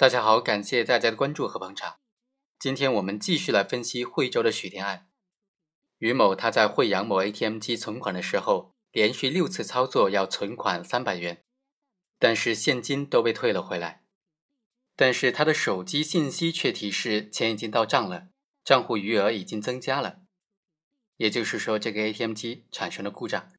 大家好，感谢大家的关注和捧场。今天我们继续来分析惠州的许天案。于某他在惠阳某 ATM 机存款的时候，连续六次操作要存款三百元，但是现金都被退了回来。但是他的手机信息却提示钱已经到账了，账户余额已经增加了。也就是说，这个 ATM 机产生了故障，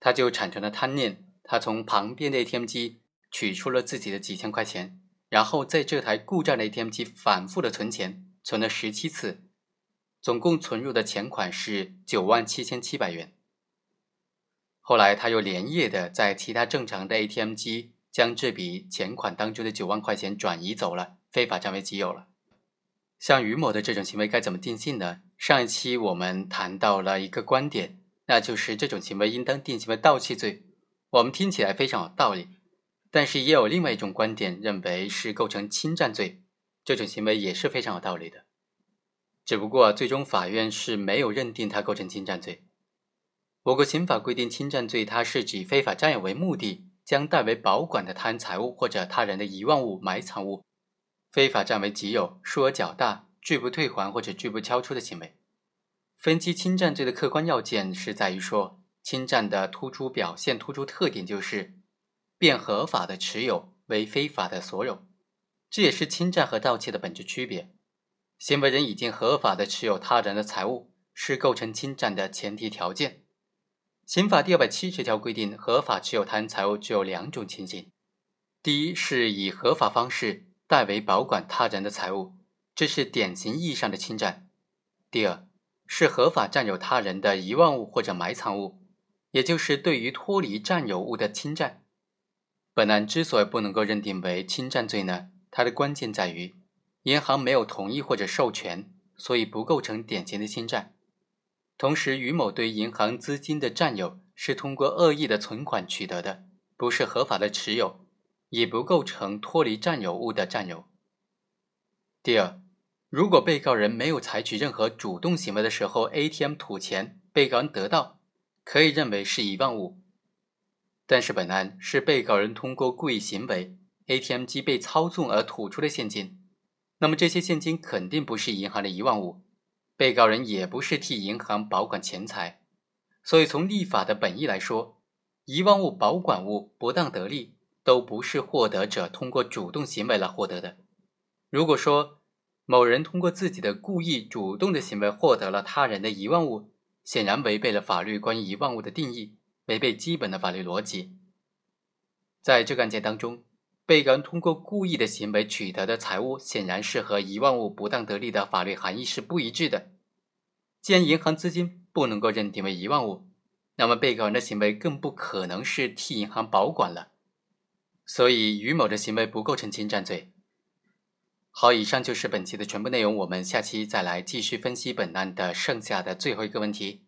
他就产生了贪念，他从旁边的 ATM 机取出了自己的几千块钱，然后在这台故障的 ATM 机反复的存钱，存了十七次，总共存入的钱款是九万七千七百元。后来他又连夜的在其他正常的 ATM 机将这笔钱款当中的九万块钱转移走了，非法占为己有了。像于某的这种行为该怎么定性呢？上一期我们谈到了一个观点，那就是这种行为应当定性为盗窃罪。我们听起来非常有道理，但是也有另外一种观点认为是构成侵占罪，这种行为也是非常有道理的。只不过最终法院是没有认定它构成侵占罪。我国刑法规定，侵占罪它是指非法占有为目的，将代为保管的他人财物或者他人的遗忘物、埋藏物。非法占为己有，数额较大，拒不退还或者拒不交出的行为。分析侵占罪的客观要件是在于说，侵占的突出表现、突出特点就是变合法的持有为非法的所有，这也是侵占和盗窃的本质区别。行为人已经合法的持有他人的财物，是构成侵占的前提条件。刑法第二百七十条规定，合法持有他人财物只有两种情形：第一，是以合法方式。代为保管他人的财物，这是典型意义上的侵占。第二是合法占有他人的遗忘物或者埋藏物，也就是对于脱离占有物的侵占。本案之所以不能够认定为侵占罪呢，它的关键在于银行没有同意或者授权，所以不构成典型的侵占。同时，于某对银行资金的占有是通过恶意的存款取得的，不是合法的持有。也不构成脱离占有物的占有。第二，如果被告人没有采取任何主动行为的时候，ATM 吐钱，被告人得到，可以认为是遗忘物。但是本案是被告人通过故意行为，ATM 机被操纵而吐出的现金，那么这些现金肯定不是银行的遗忘物，被告人也不是替银行保管钱财，所以从立法的本意来说，遗忘物、保管物不当得利。都不是获得者通过主动行为来获得的。如果说某人通过自己的故意主动的行为获得了他人的遗忘物，显然违背了法律关于遗忘物的定义，违背基本的法律逻辑。在这个案件当中，被告人通过故意的行为取得的财物，显然是和遗忘物不当得利的法律含义是不一致的。既然银行资金不能够认定为遗忘物，那么被告人的行为更不可能是替银行保管了。所以，于某的行为不构成侵占罪。好，以上就是本期的全部内容，我们下期再来继续分析本案的剩下的最后一个问题。